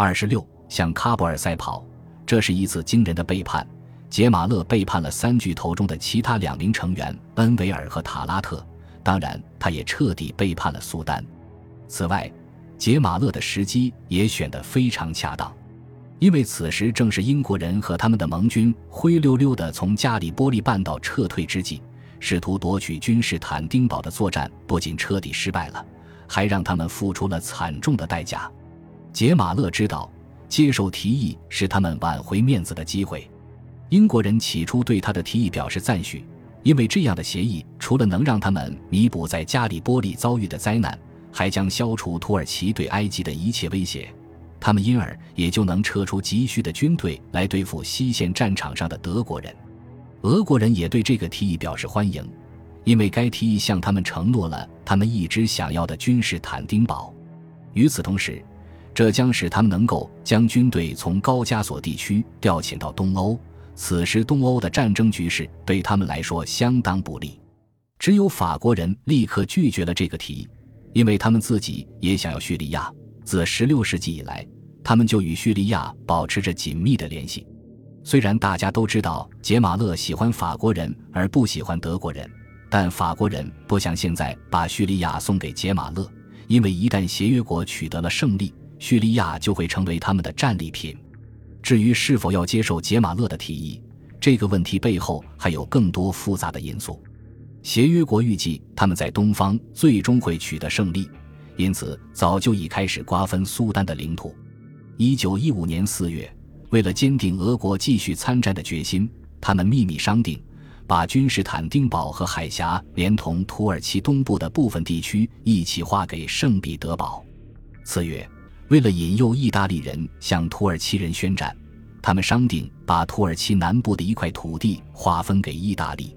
二十六，向喀布尔赛跑，这是一次惊人的背叛。杰马勒背叛了三巨头中的其他两名成员恩维尔和塔拉特，当然，他也彻底背叛了苏丹。此外，杰马勒的时机也选得非常恰当，因为此时正是英国人和他们的盟军灰溜溜地从加里波利半岛撤退之际，试图夺取君士坦丁堡的作战不仅彻底失败了，还让他们付出了惨重的代价。杰马勒知道，接受提议是他们挽回面子的机会。英国人起初对他的提议表示赞许，因为这样的协议除了能让他们弥补在加里波利遭遇的灾难，还将消除土耳其对埃及的一切威胁，他们因而也就能撤出急需的军队来对付西线战场上的德国人。俄国人也对这个提议表示欢迎，因为该提议向他们承诺了他们一直想要的君士坦丁堡。与此同时，这将使他们能够将军队从高加索地区调遣到东欧。此时，东欧的战争局势对他们来说相当不利。只有法国人立刻拒绝了这个提议，因为他们自己也想要叙利亚。自16世纪以来，他们就与叙利亚保持着紧密的联系。虽然大家都知道杰马勒喜欢法国人而不喜欢德国人，但法国人不想现在把叙利亚送给杰马勒，因为一旦协约国取得了胜利，叙利亚就会成为他们的战利品。至于是否要接受杰马勒的提议，这个问题背后还有更多复杂的因素。协约国预计他们在东方最终会取得胜利，因此早就已开始瓜分苏丹的领土。一九一五年四月，为了坚定俄国继续参战的决心，他们秘密商定，把君士坦丁堡和海峡连同土耳其东部的部分地区一起划给圣彼得堡。次月。为了引诱意大利人向土耳其人宣战，他们商定把土耳其南部的一块土地划分给意大利。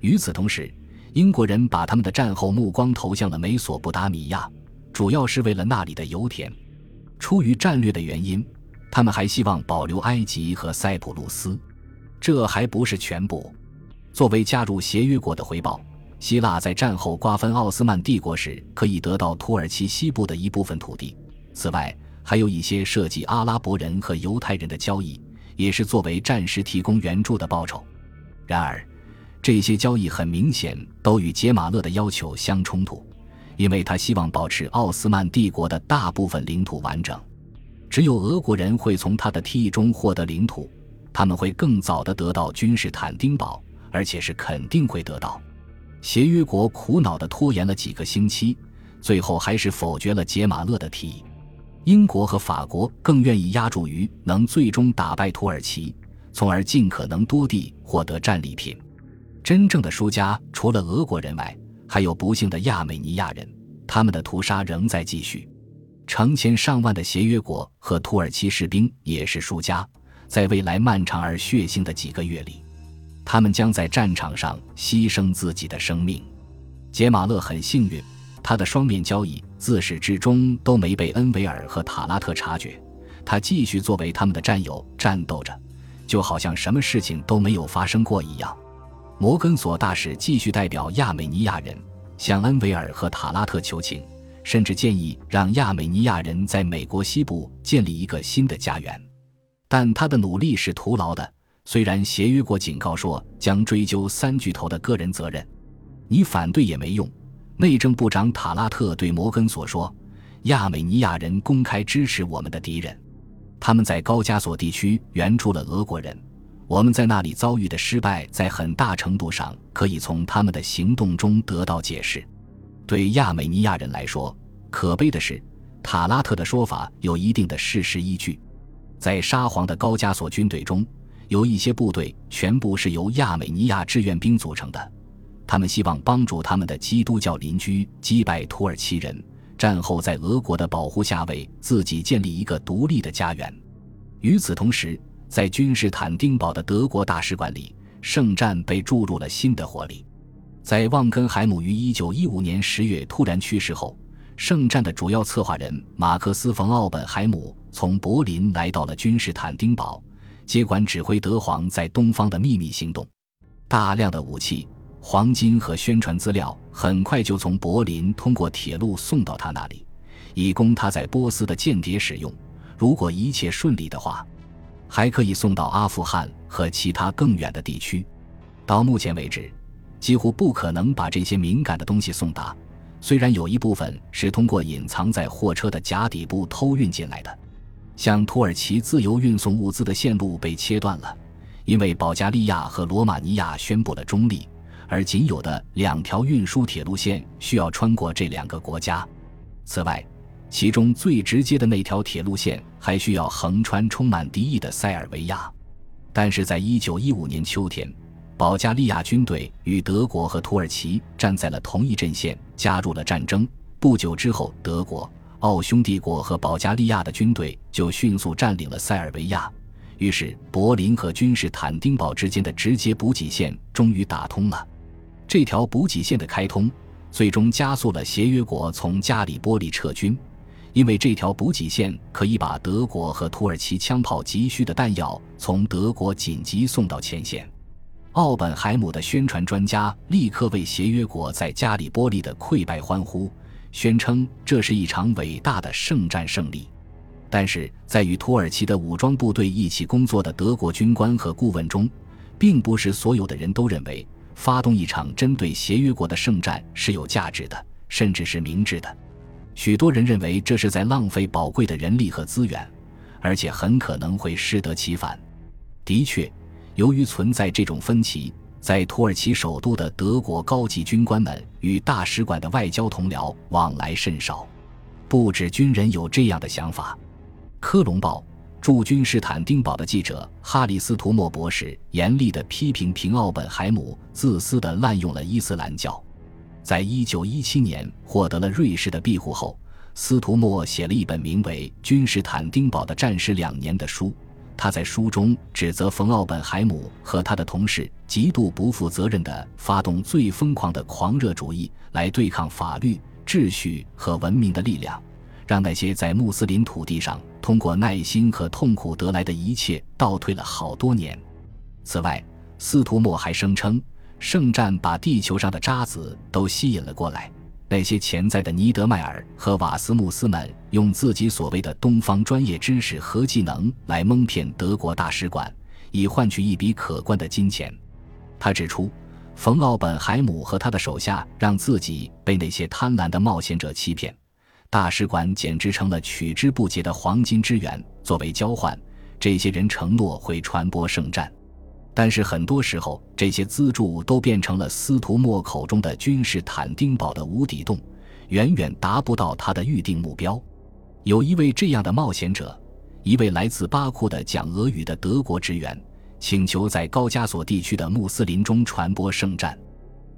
与此同时，英国人把他们的战后目光投向了美索不达米亚，主要是为了那里的油田。出于战略的原因，他们还希望保留埃及和塞浦路斯。这还不是全部。作为加入协约国的回报，希腊在战后瓜分奥斯曼帝国时，可以得到土耳其西部的一部分土地。此外，还有一些涉及阿拉伯人和犹太人的交易，也是作为暂时提供援助的报酬。然而，这些交易很明显都与杰马勒的要求相冲突，因为他希望保持奥斯曼帝国的大部分领土完整。只有俄国人会从他的提议中获得领土，他们会更早的得到君士坦丁堡，而且是肯定会得到。协约国苦恼地拖延了几个星期，最后还是否决了杰马勒的提议。英国和法国更愿意压注于能最终打败土耳其，从而尽可能多地获得战利品。真正的输家除了俄国人外，还有不幸的亚美尼亚人，他们的屠杀仍在继续。成千上万的协约国和土耳其士兵也是输家，在未来漫长而血腥的几个月里，他们将在战场上牺牲自己的生命。杰马勒很幸运。他的双面交易自始至终都没被恩维尔和塔拉特察觉，他继续作为他们的战友战斗着，就好像什么事情都没有发生过一样。摩根索大使继续代表亚美尼亚人向恩维尔和塔拉特求情，甚至建议让亚美尼亚人在美国西部建立一个新的家园，但他的努力是徒劳的。虽然协约国警告说将追究三巨头的个人责任，你反对也没用。内政部长塔拉特对摩根所说：“亚美尼亚人公开支持我们的敌人，他们在高加索地区援助了俄国人。我们在那里遭遇的失败，在很大程度上可以从他们的行动中得到解释。对亚美尼亚人来说，可悲的是，塔拉特的说法有一定的事实依据。在沙皇的高加索军队中，有一些部队全部是由亚美尼亚志愿兵组成的。”他们希望帮助他们的基督教邻居击败土耳其人，战后在俄国的保护下为自己建立一个独立的家园。与此同时，在君士坦丁堡的德国大使馆里，圣战被注入了新的活力。在旺根海姆于1915年10月突然去世后，圣战的主要策划人马克思·冯·奥本海姆从柏林来到了君士坦丁堡，接管指挥德皇在东方的秘密行动。大量的武器。黄金和宣传资料很快就从柏林通过铁路送到他那里，以供他在波斯的间谍使用。如果一切顺利的话，还可以送到阿富汗和其他更远的地区。到目前为止，几乎不可能把这些敏感的东西送达。虽然有一部分是通过隐藏在货车的甲底部偷运进来的，向土耳其自由运送物资的线路被切断了，因为保加利亚和罗马尼亚宣布了中立，而仅有的两条运输铁路线需要穿过这两个国家。此外，其中最直接的那条铁路线还需要横穿充满敌意的塞尔维亚。但是在一九一五年秋天。保加利亚军队与德国和土耳其站在了同一阵线，加入了战争。不久之后，德国、奥匈帝国和保加利亚的军队就迅速占领了塞尔维亚。于是，柏林和君士坦丁堡之间的直接补给线终于打通了。这条补给线的开通，最终加速了协约国从加里波利撤军，因为这条补给线可以把德国和土耳其枪炮急需的弹药从德国紧急送到前线。奥本海姆的宣传专家立刻为协约国在加里波利的溃败欢呼，宣称这是一场伟大的圣战胜利。但是在与土耳其的武装部队一起工作的德国军官和顾问中，并不是所有的人都认为发动一场针对协约国的圣战是有价值的，甚至是明智的。许多人认为这是在浪费宝贵的人力和资源，而且很可能会适得其反。的确。由于存在这种分歧，在土耳其首都的德国高级军官们与大使馆的外交同僚往来甚少。不止军人有这样的想法。科隆报驻君士坦丁堡的记者哈里斯图莫博士严厉地批评平奥本海姆自私地滥用了伊斯兰教。在一九一七年获得了瑞士的庇护后，斯图莫写了一本名为《君士坦丁堡的战士两年》的书。他在书中指责冯·奥本海姆和他的同事极度不负责任地发动最疯狂的狂热主义来对抗法律、秩序和文明的力量，让那些在穆斯林土地上通过耐心和痛苦得来的一切倒退了好多年。此外，斯图莫还声称，圣战把地球上的渣子都吸引了过来。那些潜在的尼德迈尔和瓦斯穆斯们用自己所谓的东方专业知识和技能来蒙骗德国大使馆，以换取一笔可观的金钱。他指出，冯奥本海姆和他的手下让自己被那些贪婪的冒险者欺骗，大使馆简直成了取之不竭的黄金之源。作为交换，这些人承诺会传播圣战。但是很多时候，这些资助都变成了斯图莫口中的君士坦丁堡的无底洞，远远达不到他的预定目标。有一位这样的冒险者，一位来自巴库的讲俄语的德国职员，请求在高加索地区的穆斯林中传播圣战。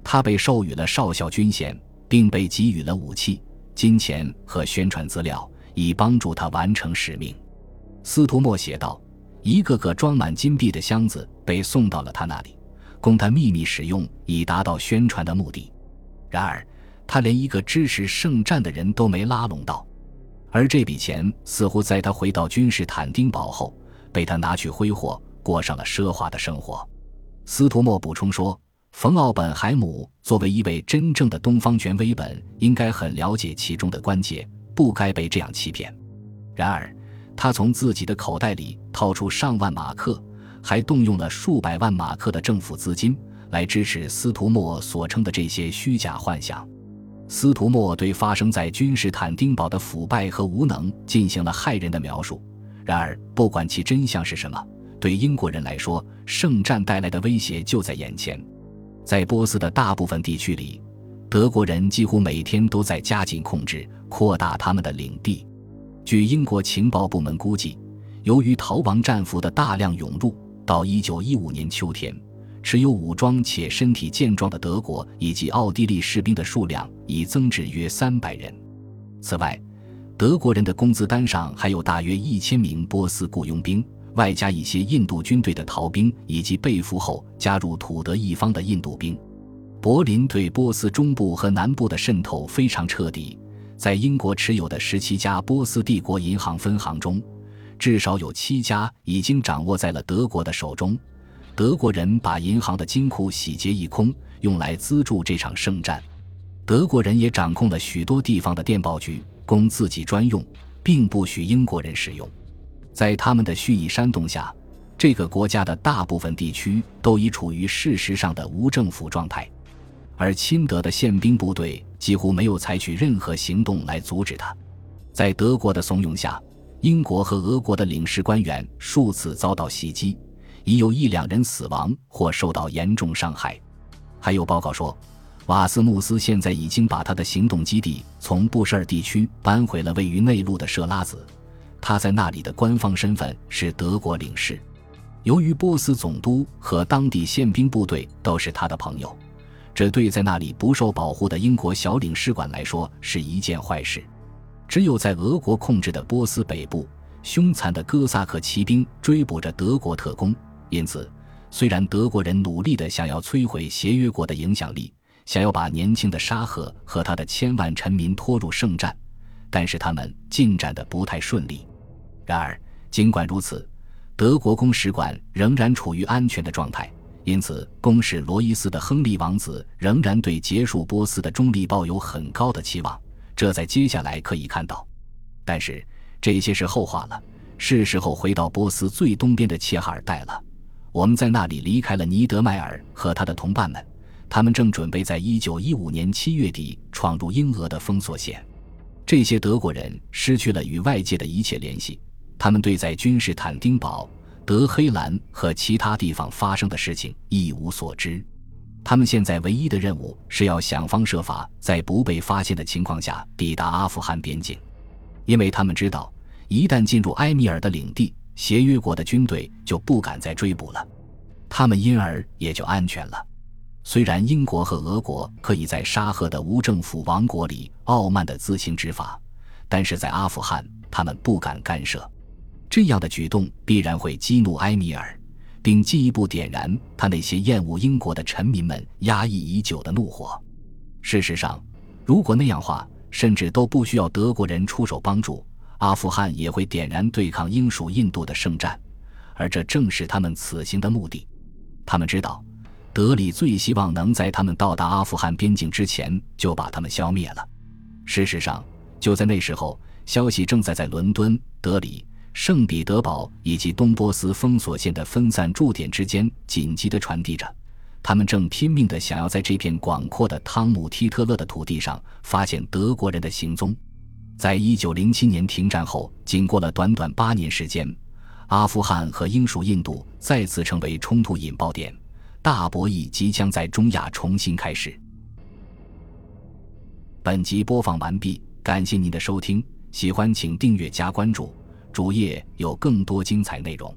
他被授予了少校军衔，并被给予了武器、金钱和宣传资料，以帮助他完成使命。斯图莫写道。一个个装满金币的箱子被送到了他那里，供他秘密使用，以达到宣传的目的。然而，他连一个支持圣战的人都没拉拢到，而这笔钱似乎在他回到君士坦丁堡后，被他拿去挥霍，过上了奢华的生活。斯图莫补充说：“冯奥本海姆作为一位真正的东方权威，本应该很了解其中的关节，不该被这样欺骗。然而。”他从自己的口袋里掏出上万马克，还动用了数百万马克的政府资金来支持斯图莫所称的这些虚假幻想。斯图莫对发生在君士坦丁堡的腐败和无能进行了骇人的描述。然而，不管其真相是什么，对英国人来说，圣战带来的威胁就在眼前。在波斯的大部分地区里，德国人几乎每天都在加紧控制、扩大他们的领地。据英国情报部门估计，由于逃亡战俘的大量涌入，到1915年秋天，持有武装且身体健壮的德国以及奥地利士兵的数量已增至约300人。此外，德国人的工资单上还有大约1000名波斯雇佣兵，外加一些印度军队的逃兵以及被俘后加入土德一方的印度兵。柏林对波斯中部和南部的渗透非常彻底。在英国持有的十七家波斯帝国银行分行中，至少有七家已经掌握在了德国的手中。德国人把银行的金库洗劫一空，用来资助这场圣战。德国人也掌控了许多地方的电报局，供自己专用，并不许英国人使用。在他们的蓄意煽动下，这个国家的大部分地区都已处于事实上的无政府状态，而亲德的宪兵部队几乎没有采取任何行动来阻止他。在德国的怂恿下，英国和俄国的领事官员数次遭到袭击，已有一两人死亡或受到严重伤害。还有报告说，瓦斯穆斯现在已经把他的行动基地从布什尔地区搬回了位于内陆的设拉子，他在那里的官方身份是德国领事。由于波斯总督和当地宪兵部队都是他的朋友，这对在那里不受保护的英国小领事馆来说是一件坏事。只有在俄国控制的波斯北部，凶残的哥萨克骑兵追捕着德国特工。因此，虽然德国人努力地想要摧毁协约国的影响力，想要把年轻的沙赫和他的千万臣民拖入圣战，但是他们进展得不太顺利。然而，尽管如此，德国公使馆仍然处于安全的状态。因此，公使罗伊斯的亨利王子仍然对结束波斯的中立抱有很高的期望。这在接下来可以看到，但是这些是后话了。是时候回到波斯最东边的切哈尔带了。我们在那里离开了尼德迈尔和他的同伴们，他们正准备在一九一五年七月底闯入英俄的封锁线。这些德国人失去了与外界的一切联系，他们对在君士坦丁堡、德黑兰和其他地方发生的事情一无所知。他们现在唯一的任务是要想方设法在不被发现的情况下抵达阿富汗边境，因为他们知道，一旦进入埃米尔的领地，协约国的军队就不敢再追捕了，他们因而也就安全了。虽然英国和俄国可以在沙赫的无政府王国里傲慢地自行执法，但是在阿富汗，他们不敢干涉。这样的举动必然会激怒埃米尔。并进一步点燃他那些厌恶英国的臣民们压抑已久的怒火。事实上，如果那样话，甚至都不需要德国人出手帮助，阿富汗也会点燃对抗英属印度的圣战，而这正是他们此行的目的。他们知道，德里最希望能在他们到达阿富汗边境之前就把他们消灭了。事实上，就在那时候，消息正在在伦敦、德里。圣彼得堡以及东波斯封锁线的分散驻点之间紧急地传递着，他们正拼命地想要在这片广阔的汤姆提特勒的土地上发现德国人的行踪。在一九零七年停战后，仅过了短短八年时间，阿富汗和英属印度再次成为冲突引爆点，大博弈即将在中亚重新开始。本集播放完毕，感谢您的收听，喜欢请订阅加关注。主页有更多精彩内容。